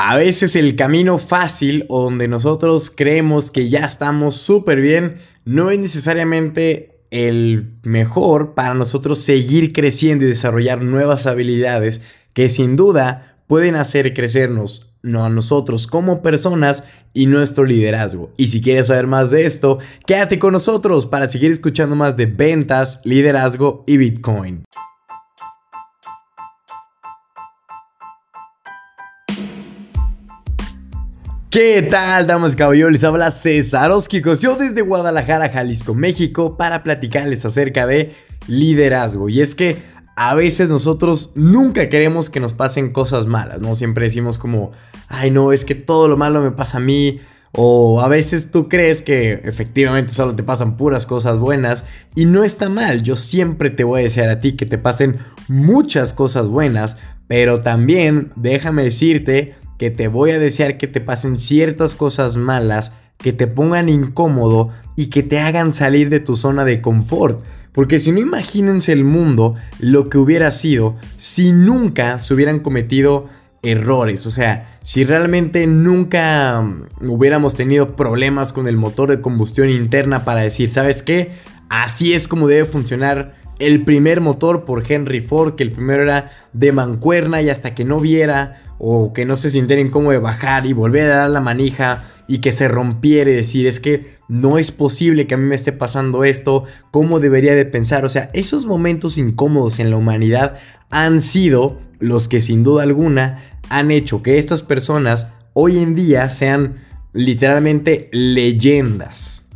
A veces el camino fácil o donde nosotros creemos que ya estamos súper bien no es necesariamente el mejor para nosotros seguir creciendo y desarrollar nuevas habilidades que sin duda pueden hacer crecernos no a nosotros como personas y nuestro liderazgo. Y si quieres saber más de esto, quédate con nosotros para seguir escuchando más de ventas, liderazgo y Bitcoin. ¿Qué tal, damas y caballeros? Les habla César Yo desde Guadalajara, Jalisco, México, para platicarles acerca de liderazgo. Y es que a veces nosotros nunca queremos que nos pasen cosas malas, ¿no? Siempre decimos como, ay, no, es que todo lo malo me pasa a mí. O a veces tú crees que efectivamente solo te pasan puras cosas buenas y no está mal. Yo siempre te voy a desear a ti que te pasen muchas cosas buenas, pero también déjame decirte que te voy a desear que te pasen ciertas cosas malas, que te pongan incómodo y que te hagan salir de tu zona de confort. Porque si no imagínense el mundo, lo que hubiera sido si nunca se hubieran cometido errores. O sea, si realmente nunca mm, hubiéramos tenido problemas con el motor de combustión interna para decir, ¿sabes qué? Así es como debe funcionar el primer motor por Henry Ford, que el primero era de mancuerna y hasta que no viera o que no se sintiera incómodo de bajar y volver a dar la manija y que se rompiera y decir es que no es posible que a mí me esté pasando esto, ¿cómo debería de pensar? O sea, esos momentos incómodos en la humanidad han sido los que sin duda alguna han hecho que estas personas hoy en día sean literalmente leyendas.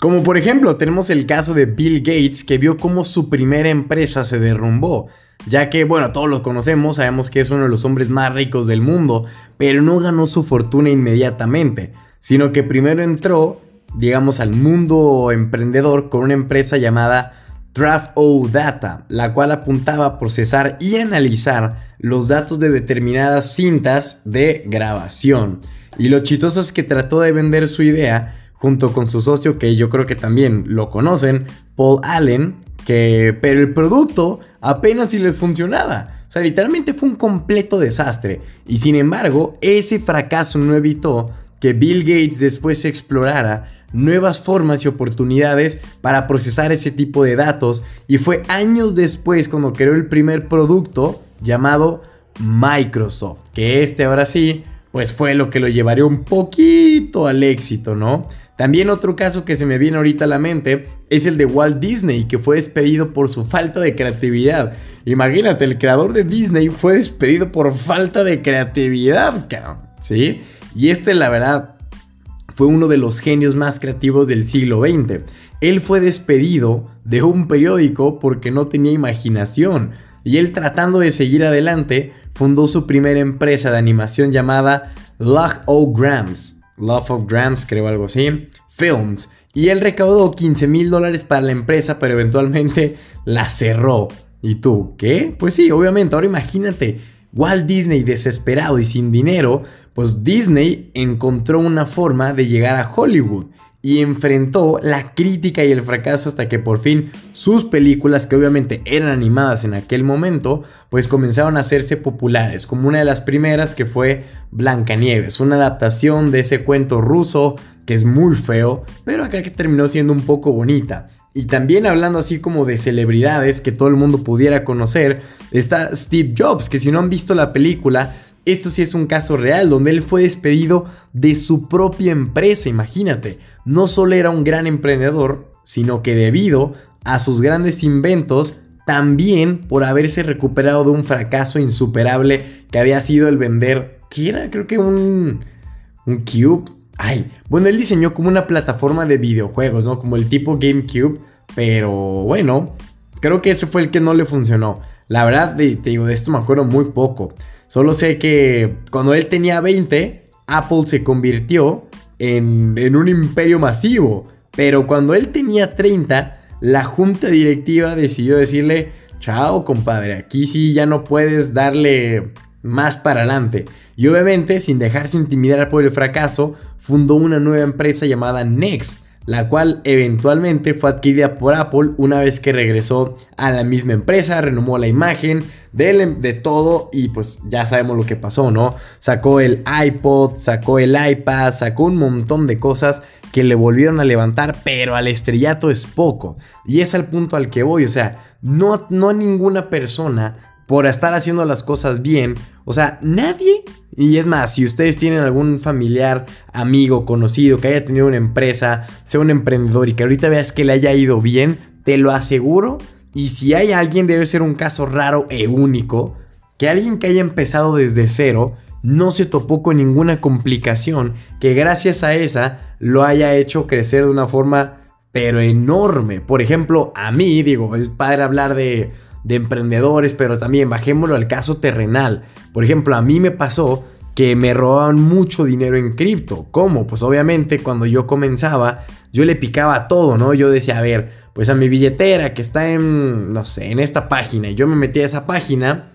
Como por ejemplo tenemos el caso de Bill Gates que vio cómo su primera empresa se derrumbó ya que, bueno, todos lo conocemos, sabemos que es uno de los hombres más ricos del mundo, pero no ganó su fortuna inmediatamente, sino que primero entró, digamos, al mundo emprendedor con una empresa llamada Draft O Data, la cual apuntaba a procesar y analizar los datos de determinadas cintas de grabación. Y lo chistoso es que trató de vender su idea junto con su socio, que yo creo que también lo conocen, Paul Allen, que, pero el producto apenas si les funcionaba. O sea, literalmente fue un completo desastre. Y sin embargo, ese fracaso no evitó que Bill Gates después explorara nuevas formas y oportunidades para procesar ese tipo de datos. Y fue años después cuando creó el primer producto llamado Microsoft. Que este ahora sí, pues fue lo que lo llevaría un poquito al éxito, ¿no? También otro caso que se me viene ahorita a la mente es el de Walt Disney, que fue despedido por su falta de creatividad. Imagínate, el creador de Disney fue despedido por falta de creatividad, ¿sí? Y este, la verdad, fue uno de los genios más creativos del siglo XX. Él fue despedido de un periódico porque no tenía imaginación. Y él tratando de seguir adelante, fundó su primera empresa de animación llamada Log O Grams Love of Grams, creo algo así, Films. Y él recaudó 15 mil dólares para la empresa, pero eventualmente la cerró. ¿Y tú qué? Pues sí, obviamente. Ahora imagínate, Walt Disney desesperado y sin dinero, pues Disney encontró una forma de llegar a Hollywood y enfrentó la crítica y el fracaso hasta que por fin sus películas, que obviamente eran animadas en aquel momento, pues comenzaron a hacerse populares, como una de las primeras que fue Blancanieves, una adaptación de ese cuento ruso que es muy feo, pero acá que terminó siendo un poco bonita. Y también hablando así como de celebridades que todo el mundo pudiera conocer, está Steve Jobs, que si no han visto la película, esto sí es un caso real, donde él fue despedido de su propia empresa, imagínate. No solo era un gran emprendedor, sino que debido a sus grandes inventos, también por haberse recuperado de un fracaso insuperable que había sido el vender, ¿qué era? Creo que un, un Cube. Ay, bueno, él diseñó como una plataforma de videojuegos, ¿no? Como el tipo GameCube, pero bueno, creo que ese fue el que no le funcionó. La verdad, te digo, de esto me acuerdo muy poco. Solo sé que cuando él tenía 20, Apple se convirtió en, un imperio masivo. Pero cuando él tenía 30, la junta directiva decidió decirle, chao compadre, aquí sí ya no puedes darle más para adelante. Y obviamente, sin dejarse intimidar por el fracaso, fundó una nueva empresa llamada Next, la cual eventualmente fue adquirida por Apple una vez que regresó a la misma empresa, renomó la imagen de, de, todo y pues ya sabemos lo que pasó, ¿no? Sacó el iPod, sacó el iPad, sacó un montón de cosas que le volvieron a levantar, pero al estrellato es poco. Y es al punto al que voy, o sea, no, no ninguna persona por estar haciendo las cosas bien. O sea, nadie. Y es más, si ustedes tienen algún familiar, amigo, conocido que haya tenido una empresa, sea un emprendedor y que ahorita veas que le haya ido bien, te lo aseguro. Y si hay alguien, debe ser un caso raro e único. Que alguien que haya empezado desde cero no se topó con ninguna complicación que gracias a esa lo haya hecho crecer de una forma pero enorme. Por ejemplo, a mí, digo, es padre hablar de de emprendedores, pero también bajémoslo al caso terrenal. Por ejemplo, a mí me pasó que me robaban mucho dinero en cripto. ¿Cómo? Pues obviamente cuando yo comenzaba, yo le picaba todo, ¿no? Yo decía, a ver, pues a mi billetera que está en, no sé, en esta página, y yo me metía a esa página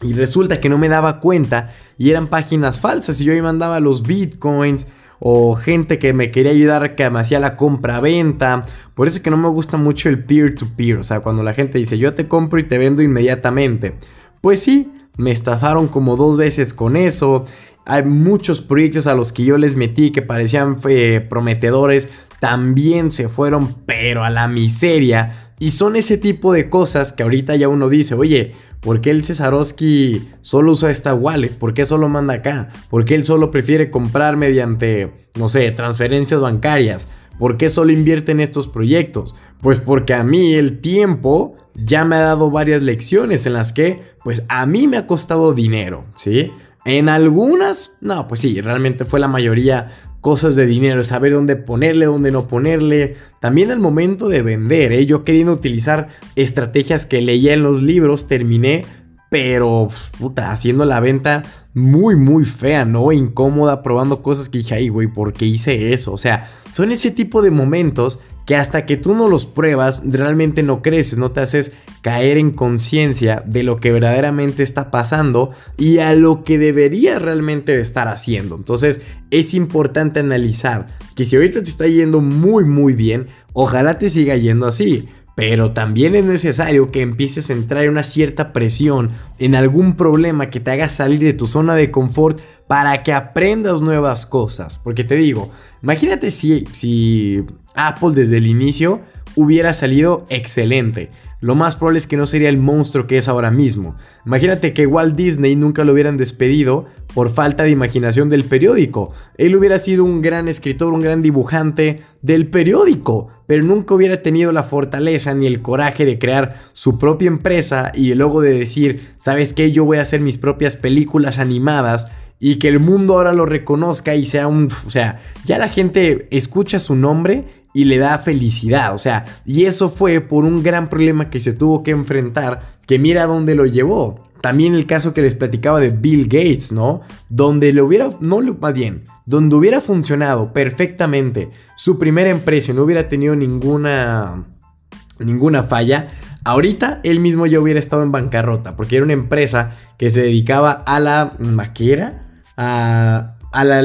y resulta que no me daba cuenta y eran páginas falsas y yo ahí mandaba los bitcoins o gente que me quería ayudar que hacía la compra-venta. Por eso es que no me gusta mucho el peer-to-peer, o sea, cuando la gente dice yo te compro y te vendo inmediatamente. Pues sí, me estafaron como dos veces con eso. Hay muchos proyectos a los que yo les metí que parecían eh, prometedores, también se fueron, pero a la miseria. Y son ese tipo de cosas que ahorita ya uno dice, oye, ¿Por qué el Cesarowski solo usa esta wallet? ¿Por qué solo manda acá? ¿Por qué él solo prefiere comprar mediante, no sé, transferencias bancarias? ¿Por qué solo invierte en estos proyectos? Pues porque a mí el tiempo ya me ha dado varias lecciones en las que, pues a mí me ha costado dinero, ¿sí? En algunas, no, pues sí, realmente fue la mayoría cosas de dinero, saber dónde ponerle, dónde no ponerle. También al momento de vender, ¿eh? yo queriendo utilizar estrategias que leía en los libros, terminé, pero puta, haciendo la venta muy, muy fea, ¿no? Incómoda, probando cosas que dije, ay, güey, ¿por qué hice eso? O sea, son ese tipo de momentos que hasta que tú no los pruebas, realmente no creces, no te haces caer en conciencia de lo que verdaderamente está pasando y a lo que deberías realmente estar haciendo. Entonces es importante analizar que si ahorita te está yendo muy muy bien, ojalá te siga yendo así. Pero también es necesario que empieces a entrar en una cierta presión, en algún problema que te haga salir de tu zona de confort para que aprendas nuevas cosas. Porque te digo, imagínate si, si Apple desde el inicio hubiera salido excelente. Lo más probable es que no sería el monstruo que es ahora mismo. Imagínate que Walt Disney nunca lo hubieran despedido por falta de imaginación del periódico. Él hubiera sido un gran escritor, un gran dibujante del periódico, pero nunca hubiera tenido la fortaleza ni el coraje de crear su propia empresa y luego de decir, ¿sabes qué? Yo voy a hacer mis propias películas animadas y que el mundo ahora lo reconozca y sea un... O sea, ya la gente escucha su nombre y le da felicidad. O sea, y eso fue por un gran problema que se tuvo que enfrentar, que mira dónde lo llevó. También el caso que les platicaba de Bill Gates, ¿no? Donde le hubiera, no más bien, donde hubiera funcionado perfectamente su primera empresa y no hubiera tenido ninguna, ninguna falla, ahorita él mismo ya hubiera estado en bancarrota, porque era una empresa que se dedicaba a la maquera, a, a la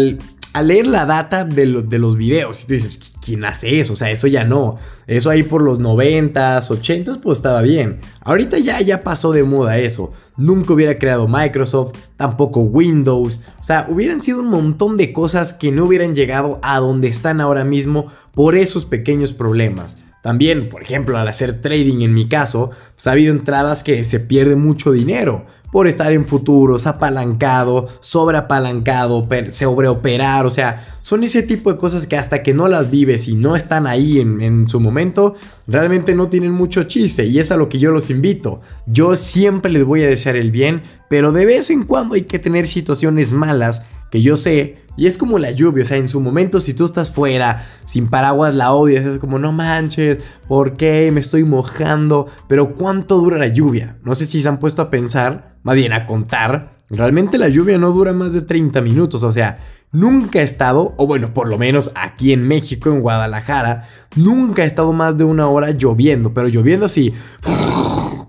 a leer la data de, los videos. Y tú dices, ¿quién hace eso? O sea, eso ya no. Eso ahí por los 90s, 80s, pues estaba bien. Ahorita ya, ya pasó de moda eso. Nunca hubiera creado Microsoft, tampoco Windows. O sea, hubieran sido un montón de cosas que no hubieran llegado a donde están ahora mismo por esos pequeños problemas. También, por ejemplo, al hacer trading en mi caso, pues ha habido entradas que se pierde mucho dinero por estar en futuros, apalancado, sobreapalancado, sobreoperar, o sea, son ese tipo de cosas que hasta que no las vives y no están ahí en, en, su momento, realmente no tienen mucho chiste y es a lo que yo los invito. Yo siempre les voy a desear el bien, pero de vez en cuando hay que tener situaciones malas que yo sé y es como la lluvia, o sea, en su momento si tú estás fuera, sin paraguas la odias, es como, no manches, ¿por qué me estoy mojando? Pero ¿cuánto dura la lluvia? No sé si se han puesto a pensar, más bien a contar, realmente la lluvia no dura más de 30 minutos, o sea, nunca he estado, o bueno, por lo menos aquí en México, en Guadalajara, nunca he estado más de una hora lloviendo, pero lloviendo así,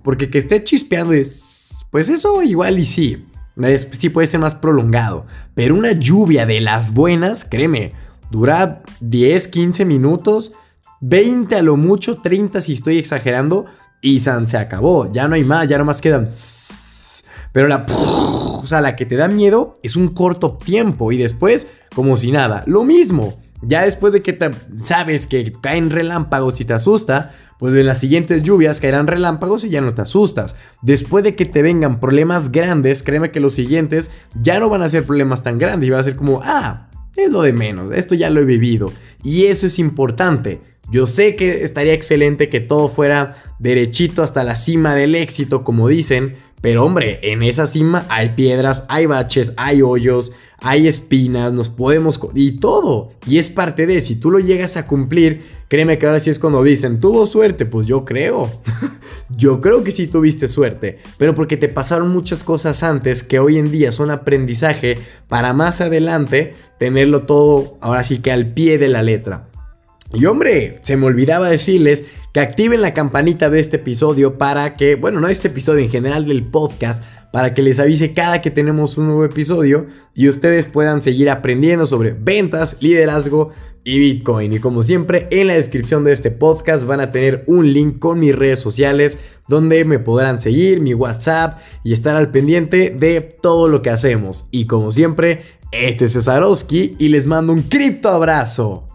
porque que esté chispeando es, pues eso igual y sí sí puede ser más prolongado. Pero una lluvia de las buenas, créeme, dura 10, 15 minutos, 20 a lo mucho, 30 si estoy exagerando, y San se acabó. Ya no hay más, ya más quedan. Pero la, o sea, la que te da miedo es un corto tiempo y después como si nada. Lo mismo. Ya después de que te, sabes que caen relámpagos y te asusta, pues en las siguientes lluvias caerán relámpagos y ya no te asustas. Después de que te vengan problemas grandes, créeme que los siguientes ya no van a ser problemas tan grandes y va a ser como, ah, es lo de menos, esto ya lo he vivido. Y eso es importante. Yo sé que estaría excelente que todo fuera derechito hasta la cima del éxito, como dicen, pero hombre, en esa cima hay piedras, hay baches, hay hoyos, hay espinas, nos podemos... y todo. Y es parte de, si tú lo llegas a cumplir, créeme que ahora sí es cuando dicen, tuvo suerte, pues yo creo. yo creo que sí tuviste suerte, pero porque te pasaron muchas cosas antes que hoy en día son aprendizaje para más adelante tenerlo todo ahora sí que al pie de la letra. Y hombre, se me olvidaba decirles que activen la campanita de este episodio para que, bueno, no este episodio en general del podcast, para que les avise cada que tenemos un nuevo episodio y ustedes puedan seguir aprendiendo sobre ventas, liderazgo y Bitcoin. Y como siempre, en la descripción de este podcast van a tener un link con mis redes sociales donde me podrán seguir, mi WhatsApp y estar al pendiente de todo lo que hacemos. Y como siempre, este es Cesarowski y les mando un cripto abrazo.